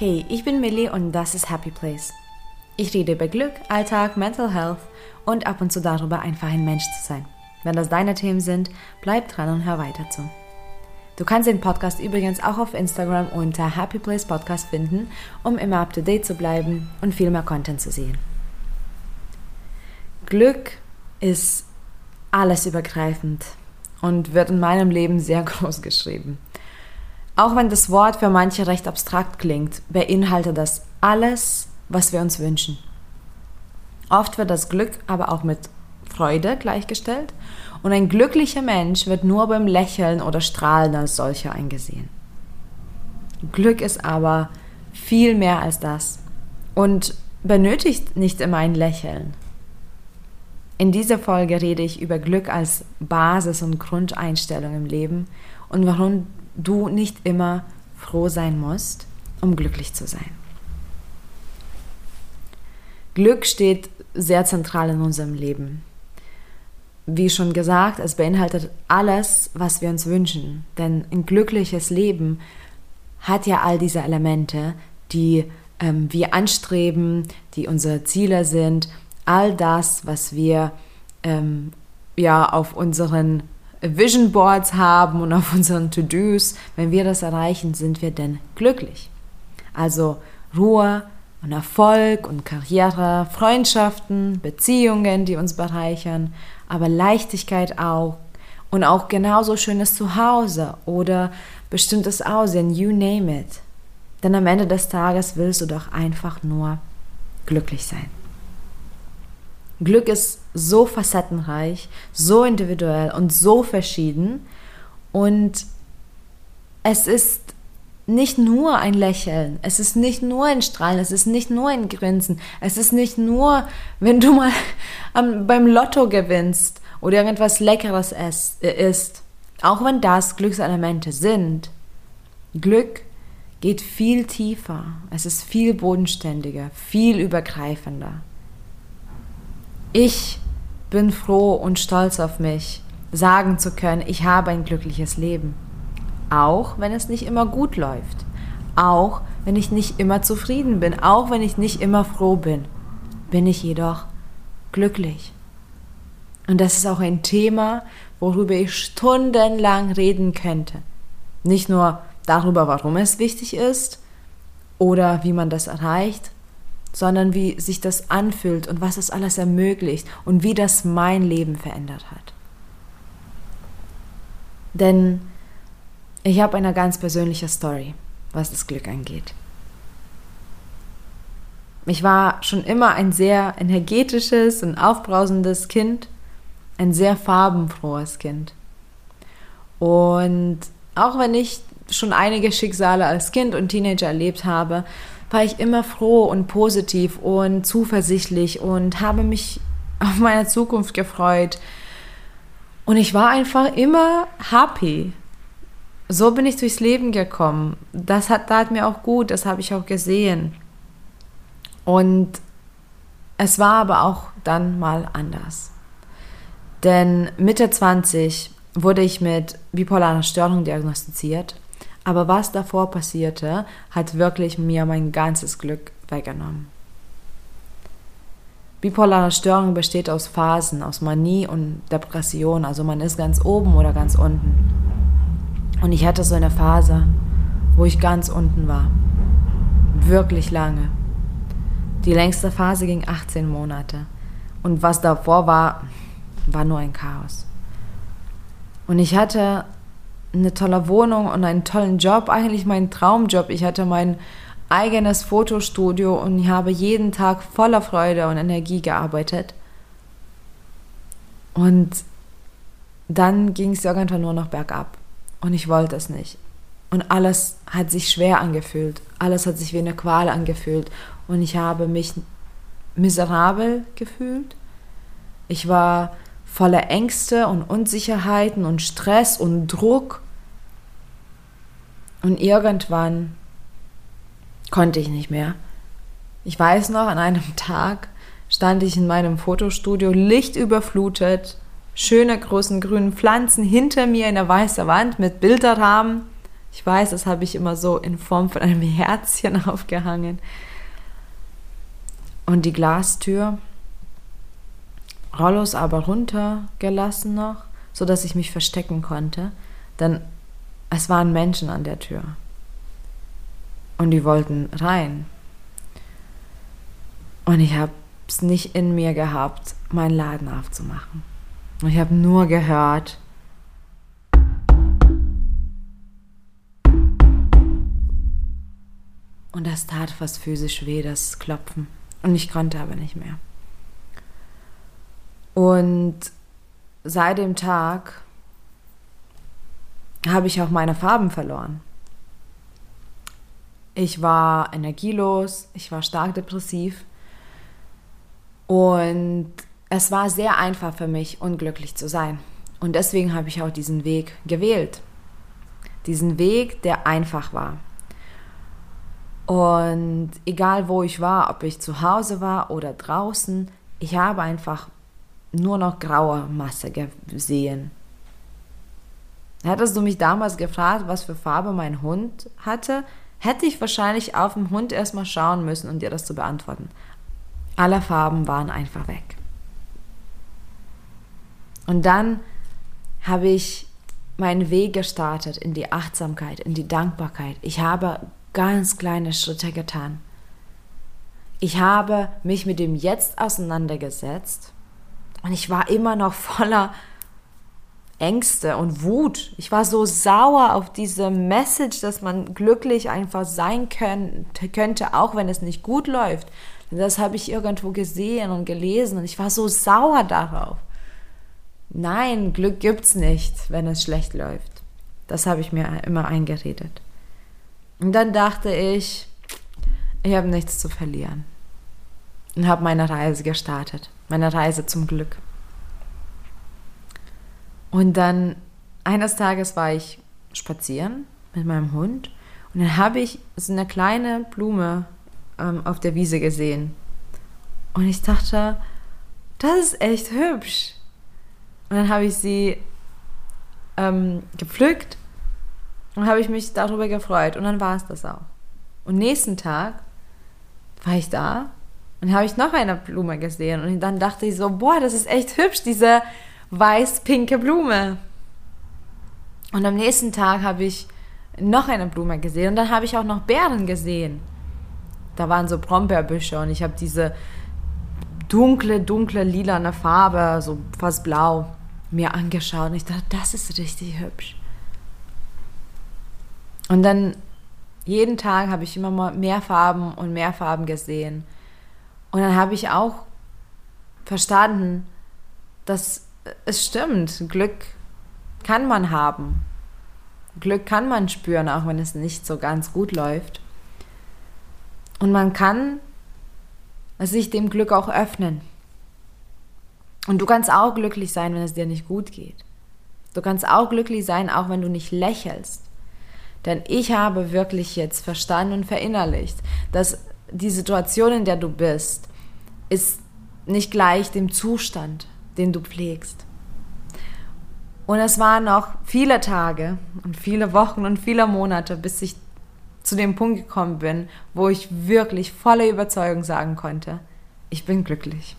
Hey, ich bin Millie und das ist Happy Place. Ich rede über Glück, Alltag, Mental Health und ab und zu darüber, einfach ein Mensch zu sein. Wenn das deine Themen sind, bleib dran und hör weiter zu. Du kannst den Podcast übrigens auch auf Instagram unter Happy Place Podcast finden, um immer up to date zu bleiben und viel mehr Content zu sehen. Glück ist alles übergreifend und wird in meinem Leben sehr groß geschrieben. Auch wenn das Wort für manche recht abstrakt klingt, beinhaltet das alles, was wir uns wünschen. Oft wird das Glück aber auch mit Freude gleichgestellt und ein glücklicher Mensch wird nur beim Lächeln oder Strahlen als solcher eingesehen. Glück ist aber viel mehr als das und benötigt nicht immer ein Lächeln. In dieser Folge rede ich über Glück als Basis und Grundeinstellung im Leben und warum du nicht immer froh sein musst, um glücklich zu sein. Glück steht sehr zentral in unserem Leben. Wie schon gesagt, es beinhaltet alles, was wir uns wünschen. Denn ein glückliches Leben hat ja all diese Elemente, die ähm, wir anstreben, die unsere Ziele sind, all das, was wir ähm, ja auf unseren Vision Boards haben und auf unseren To-Dos, wenn wir das erreichen, sind wir denn glücklich. Also Ruhe und Erfolg und Karriere, Freundschaften, Beziehungen, die uns bereichern, aber Leichtigkeit auch und auch genauso schönes Zuhause oder bestimmtes Aussehen, you name it. Denn am Ende des Tages willst du doch einfach nur glücklich sein. Glück ist so facettenreich, so individuell und so verschieden. Und es ist nicht nur ein Lächeln, es ist nicht nur ein Strahlen, es ist nicht nur ein Grinsen, es ist nicht nur, wenn du mal beim Lotto gewinnst oder irgendwas Leckeres isst. Auch wenn das Glückselemente sind, Glück geht viel tiefer, es ist viel bodenständiger, viel übergreifender. Ich bin froh und stolz auf mich, sagen zu können, ich habe ein glückliches Leben. Auch wenn es nicht immer gut läuft. Auch wenn ich nicht immer zufrieden bin. Auch wenn ich nicht immer froh bin. Bin ich jedoch glücklich. Und das ist auch ein Thema, worüber ich stundenlang reden könnte. Nicht nur darüber, warum es wichtig ist oder wie man das erreicht, sondern wie sich das anfühlt und was es alles ermöglicht und wie das mein Leben verändert hat. Denn ich habe eine ganz persönliche Story, was das Glück angeht. Ich war schon immer ein sehr energetisches und aufbrausendes Kind, ein sehr farbenfrohes Kind. Und auch wenn ich schon einige Schicksale als Kind und Teenager erlebt habe, war ich immer froh und positiv und zuversichtlich und habe mich auf meine Zukunft gefreut. Und ich war einfach immer happy. So bin ich durchs Leben gekommen. Das hat, tat mir auch gut, das habe ich auch gesehen. Und es war aber auch dann mal anders. Denn Mitte 20 wurde ich mit bipolarer Störung diagnostiziert aber was davor passierte, hat wirklich mir mein ganzes Glück weggenommen. Bipolare Störung besteht aus Phasen, aus Manie und Depression. Also man ist ganz oben oder ganz unten. Und ich hatte so eine Phase, wo ich ganz unten war. Wirklich lange. Die längste Phase ging 18 Monate. Und was davor war, war nur ein Chaos. Und ich hatte eine tolle Wohnung und einen tollen Job, eigentlich mein Traumjob. Ich hatte mein eigenes Fotostudio und ich habe jeden Tag voller Freude und Energie gearbeitet. Und dann ging es irgendwann nur noch bergab und ich wollte es nicht. Und alles hat sich schwer angefühlt, alles hat sich wie eine Qual angefühlt und ich habe mich miserabel gefühlt. Ich war voller Ängste und Unsicherheiten und Stress und Druck. Und irgendwann konnte ich nicht mehr. Ich weiß noch, an einem Tag stand ich in meinem Fotostudio, lichtüberflutet, schöne großen grünen Pflanzen hinter mir in der weißen Wand mit Bilderrahmen. Ich weiß, das habe ich immer so in Form von einem Herzchen aufgehangen. Und die Glastür, Rollos aber runtergelassen noch, sodass ich mich verstecken konnte, denn es waren Menschen an der Tür. Und die wollten rein. Und ich habe es nicht in mir gehabt, meinen Laden aufzumachen. Und ich habe nur gehört, Und das tat fast physisch weh, das Klopfen. Und ich konnte aber nicht mehr. Und seit dem Tag habe ich auch meine Farben verloren. Ich war energielos, ich war stark depressiv und es war sehr einfach für mich, unglücklich zu sein. Und deswegen habe ich auch diesen Weg gewählt. Diesen Weg, der einfach war. Und egal wo ich war, ob ich zu Hause war oder draußen, ich habe einfach nur noch graue Masse gesehen. Hättest du mich damals gefragt, was für Farbe mein Hund hatte, hätte ich wahrscheinlich auf den Hund erstmal schauen müssen, um dir das zu beantworten. Alle Farben waren einfach weg. Und dann habe ich meinen Weg gestartet in die Achtsamkeit, in die Dankbarkeit. Ich habe ganz kleine Schritte getan. Ich habe mich mit dem Jetzt auseinandergesetzt und ich war immer noch voller Ängste und Wut. Ich war so sauer auf diese Message, dass man glücklich einfach sein könnte, könnte auch wenn es nicht gut läuft. Das habe ich irgendwo gesehen und gelesen und ich war so sauer darauf. Nein, Glück gibt's nicht, wenn es schlecht läuft. Das habe ich mir immer eingeredet. Und dann dachte ich, ich habe nichts zu verlieren. Und habe meine Reise gestartet. Meine Reise zum Glück. Und dann eines Tages war ich spazieren mit meinem Hund und dann habe ich so eine kleine Blume ähm, auf der Wiese gesehen. Und ich dachte, das ist echt hübsch. Und dann habe ich sie ähm, gepflückt und habe ich mich darüber gefreut. Und dann war es das auch. Und nächsten Tag war ich da und habe ich noch eine Blume gesehen. Und dann dachte ich so, boah, das ist echt hübsch, diese weiß-pinke Blume. Und am nächsten Tag habe ich noch eine Blume gesehen und dann habe ich auch noch Beeren gesehen. Da waren so Brombeerbüsche und ich habe diese dunkle, dunkle, lilane Farbe, so fast blau, mir angeschaut und ich dachte, das ist richtig hübsch. Und dann jeden Tag habe ich immer mehr Farben und mehr Farben gesehen. Und dann habe ich auch verstanden, dass es stimmt, Glück kann man haben. Glück kann man spüren, auch wenn es nicht so ganz gut läuft. Und man kann sich dem Glück auch öffnen. Und du kannst auch glücklich sein, wenn es dir nicht gut geht. Du kannst auch glücklich sein, auch wenn du nicht lächelst. Denn ich habe wirklich jetzt verstanden und verinnerlicht, dass die Situation, in der du bist, ist nicht gleich dem Zustand, den du pflegst. Und es waren noch viele Tage und viele Wochen und viele Monate, bis ich zu dem Punkt gekommen bin, wo ich wirklich voller Überzeugung sagen konnte, ich bin glücklich.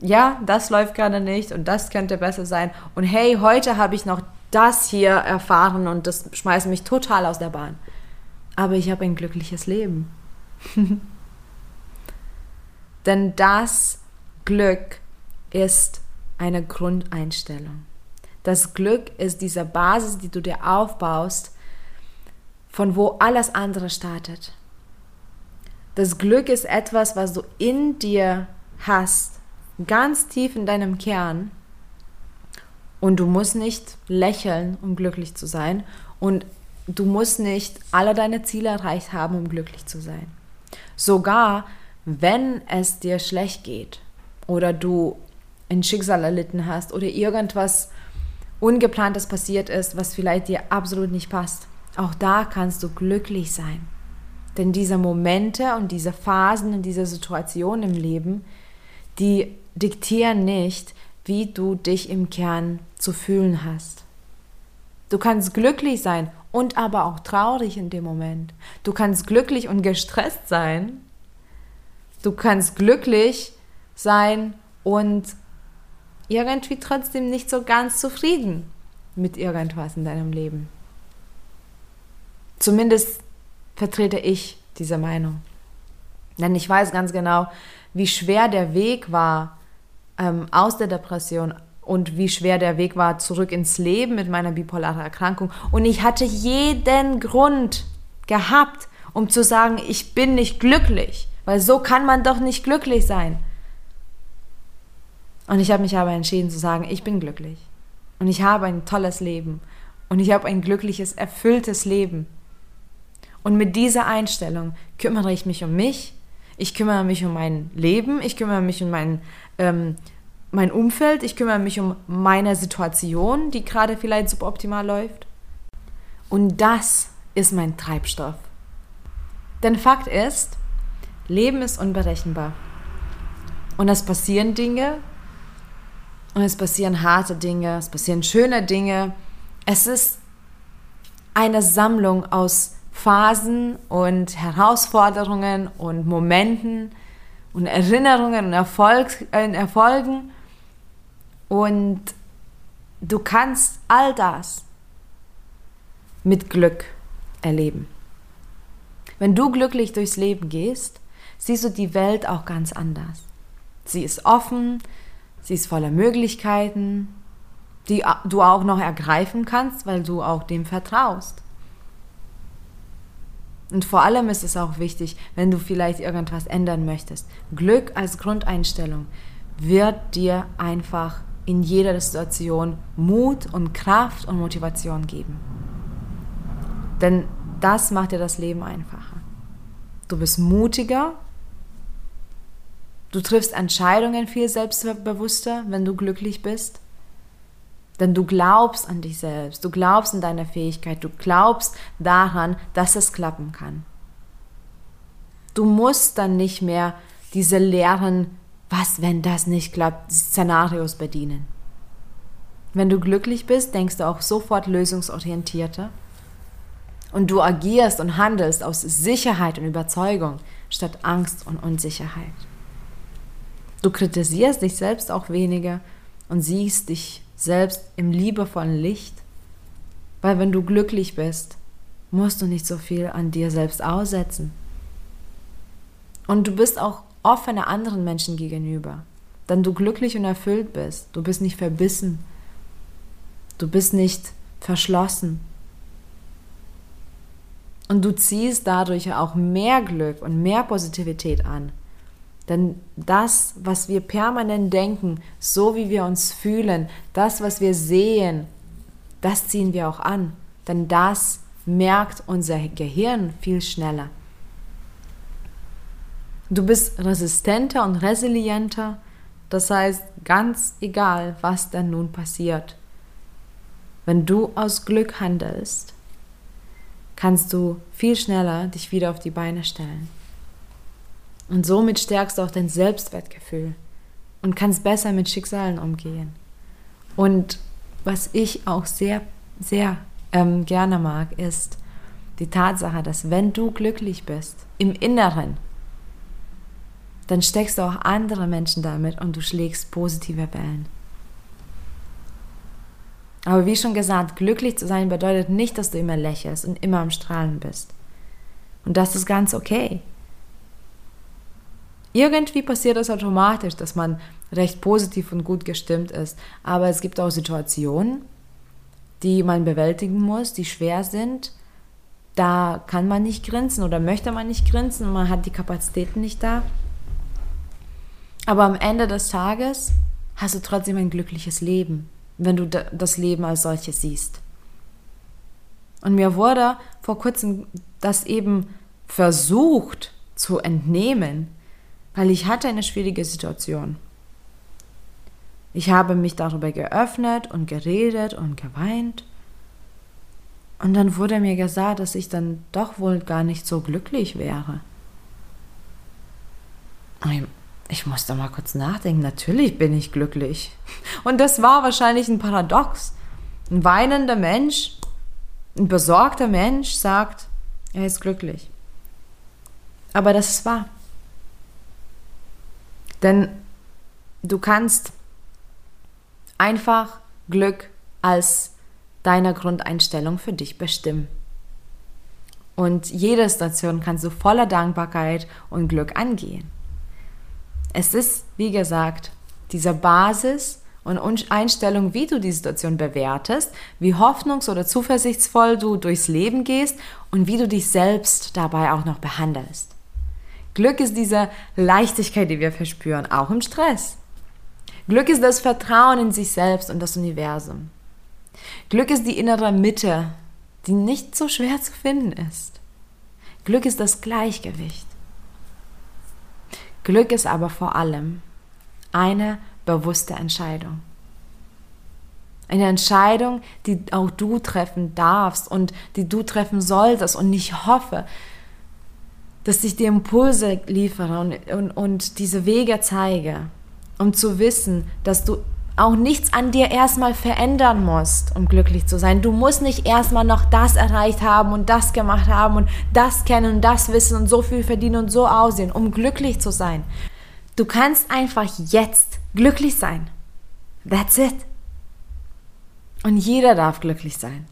Ja, das läuft gerade nicht und das könnte besser sein. Und hey, heute habe ich noch das hier erfahren und das schmeißt mich total aus der Bahn. Aber ich habe ein glückliches Leben. Denn das Glück ist eine Grundeinstellung. Das Glück ist diese Basis, die du dir aufbaust, von wo alles andere startet. Das Glück ist etwas, was du in dir hast, ganz tief in deinem Kern und du musst nicht lächeln, um glücklich zu sein. Und du musst nicht alle deine Ziele erreicht haben, um glücklich zu sein. Sogar wenn es dir schlecht geht oder du ein Schicksal erlitten hast oder irgendwas Ungeplantes passiert ist, was vielleicht dir absolut nicht passt. Auch da kannst du glücklich sein. Denn diese Momente und diese Phasen und diese Situationen im Leben, die diktieren nicht, wie du dich im Kern zu fühlen hast. Du kannst glücklich sein und aber auch traurig in dem Moment. Du kannst glücklich und gestresst sein. Du kannst glücklich sein und irgendwie trotzdem nicht so ganz zufrieden mit irgendwas in deinem Leben. Zumindest vertrete ich diese Meinung. Denn ich weiß ganz genau, wie schwer der Weg war ähm, aus der Depression und wie schwer der Weg war zurück ins Leben mit meiner bipolaren Erkrankung. Und ich hatte jeden Grund gehabt, um zu sagen, ich bin nicht glücklich, weil so kann man doch nicht glücklich sein. Und ich habe mich aber entschieden zu sagen, ich bin glücklich. Und ich habe ein tolles Leben. Und ich habe ein glückliches, erfülltes Leben. Und mit dieser Einstellung kümmere ich mich um mich, ich kümmere mich um mein Leben, ich kümmere mich um mein, ähm, mein Umfeld, ich kümmere mich um meine Situation, die gerade vielleicht suboptimal läuft. Und das ist mein Treibstoff. Denn Fakt ist, Leben ist unberechenbar. Und es passieren Dinge, und es passieren harte Dinge, es passieren schöne Dinge. Es ist eine Sammlung aus Phasen und Herausforderungen und Momenten und Erinnerungen und Erfolg, äh, Erfolgen. Und du kannst all das mit Glück erleben. Wenn du glücklich durchs Leben gehst, siehst du die Welt auch ganz anders. Sie ist offen, sie ist voller Möglichkeiten, die du auch noch ergreifen kannst, weil du auch dem vertraust. Und vor allem ist es auch wichtig, wenn du vielleicht irgendwas ändern möchtest. Glück als Grundeinstellung wird dir einfach in jeder Situation Mut und Kraft und Motivation geben. Denn das macht dir das Leben einfacher. Du bist mutiger, du triffst Entscheidungen viel selbstbewusster, wenn du glücklich bist. Denn du glaubst an dich selbst, du glaubst an deine Fähigkeit, du glaubst daran, dass es klappen kann. Du musst dann nicht mehr diese leeren, was, wenn das nicht klappt, Szenarios bedienen. Wenn du glücklich bist, denkst du auch sofort lösungsorientierter und du agierst und handelst aus Sicherheit und Überzeugung statt Angst und Unsicherheit. Du kritisierst dich selbst auch weniger und siehst dich selbst im liebevollen Licht, weil wenn du glücklich bist, musst du nicht so viel an dir selbst aussetzen. Und du bist auch offener anderen Menschen gegenüber, denn du glücklich und erfüllt bist. Du bist nicht verbissen. Du bist nicht verschlossen. Und du ziehst dadurch auch mehr Glück und mehr Positivität an. Denn das, was wir permanent denken, so wie wir uns fühlen, das, was wir sehen, das ziehen wir auch an. Denn das merkt unser Gehirn viel schneller. Du bist resistenter und resilienter, das heißt ganz egal, was dann nun passiert. Wenn du aus Glück handelst, kannst du viel schneller dich wieder auf die Beine stellen. Und somit stärkst du auch dein Selbstwertgefühl und kannst besser mit Schicksalen umgehen. Und was ich auch sehr, sehr ähm, gerne mag, ist die Tatsache, dass wenn du glücklich bist, im Inneren, dann steckst du auch andere Menschen damit und du schlägst positive Wellen. Aber wie schon gesagt, glücklich zu sein bedeutet nicht, dass du immer lächelst und immer am Strahlen bist. Und das ist ganz okay. Irgendwie passiert das automatisch, dass man recht positiv und gut gestimmt ist. Aber es gibt auch Situationen, die man bewältigen muss, die schwer sind. Da kann man nicht grinsen oder möchte man nicht grinsen, man hat die Kapazitäten nicht da. Aber am Ende des Tages hast du trotzdem ein glückliches Leben, wenn du das Leben als solches siehst. Und mir wurde vor kurzem das eben versucht zu entnehmen, weil ich hatte eine schwierige Situation. Ich habe mich darüber geöffnet und geredet und geweint. Und dann wurde mir gesagt, dass ich dann doch wohl gar nicht so glücklich wäre. Ich musste mal kurz nachdenken. Natürlich bin ich glücklich. Und das war wahrscheinlich ein Paradox. Ein weinender Mensch Ein besorgter Mensch sagt, er ist glücklich. Aber das ist wahr. Denn du kannst einfach Glück als deine Grundeinstellung für dich bestimmen. Und jede Station kannst du voller Dankbarkeit und Glück angehen. Es ist, wie gesagt, diese Basis und Einstellung, wie du die Situation bewertest, wie hoffnungs- oder zuversichtsvoll du durchs Leben gehst und wie du dich selbst dabei auch noch behandelst. Glück ist diese Leichtigkeit, die wir verspüren, auch im Stress. Glück ist das Vertrauen in sich selbst und das Universum. Glück ist die innere Mitte, die nicht so schwer zu finden ist. Glück ist das Gleichgewicht. Glück ist aber vor allem eine bewusste Entscheidung. Eine Entscheidung, die auch du treffen darfst und die du treffen solltest. Und ich hoffe, dass ich dir Impulse liefere und, und, und diese Wege zeige, um zu wissen, dass du auch nichts an dir erstmal verändern musst, um glücklich zu sein. Du musst nicht erstmal noch das erreicht haben und das gemacht haben und das kennen und das wissen und so viel verdienen und so aussehen, um glücklich zu sein. Du kannst einfach jetzt glücklich sein. That's it. Und jeder darf glücklich sein.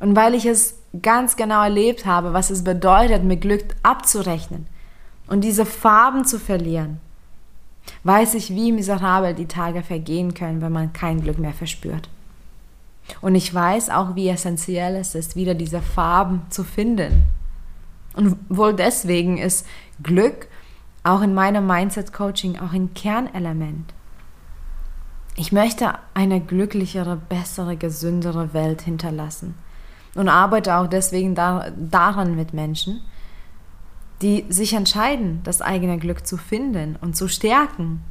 Und weil ich es ganz genau erlebt habe, was es bedeutet, mit Glück abzurechnen und diese Farben zu verlieren, weiß ich, wie miserabel die Tage vergehen können, wenn man kein Glück mehr verspürt. Und ich weiß auch, wie essentiell es ist, wieder diese Farben zu finden. Und wohl deswegen ist Glück auch in meinem Mindset-Coaching auch ein Kernelement. Ich möchte eine glücklichere, bessere, gesündere Welt hinterlassen und arbeite auch deswegen da, daran mit Menschen, die sich entscheiden, das eigene Glück zu finden und zu stärken.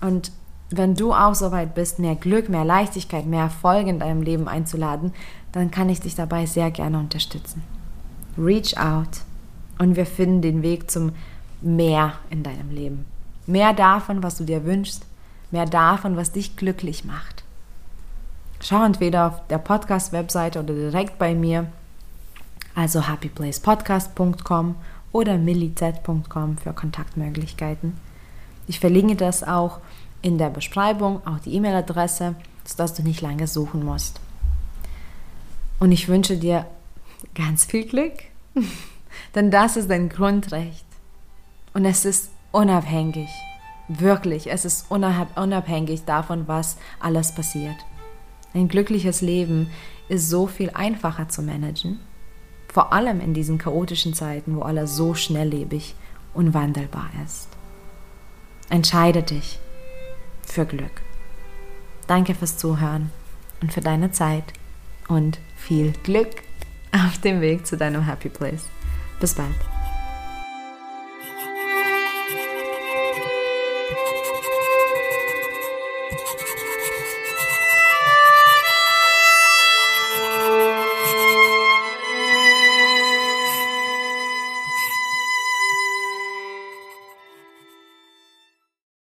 Und wenn du auch so weit bist, mehr Glück, mehr Leichtigkeit, mehr Erfolg in deinem Leben einzuladen, dann kann ich dich dabei sehr gerne unterstützen. Reach out und wir finden den Weg zum mehr in deinem Leben. Mehr davon, was du dir wünschst, mehr davon, was dich glücklich macht. Schau entweder auf der Podcast-Webseite oder direkt bei mir also happyplacepodcast.com oder milliz.com für Kontaktmöglichkeiten. Ich verlinke das auch in der Beschreibung, auch die E-Mail-Adresse, sodass du nicht lange suchen musst. Und ich wünsche dir ganz viel Glück, denn das ist dein Grundrecht. Und es ist unabhängig, wirklich, es ist unabhängig davon, was alles passiert. Ein glückliches Leben ist so viel einfacher zu managen vor allem in diesen chaotischen Zeiten, wo alles so schnelllebig und wandelbar ist. Entscheide dich für Glück. Danke fürs Zuhören und für deine Zeit und viel Glück auf dem Weg zu deinem Happy Place. Bis bald.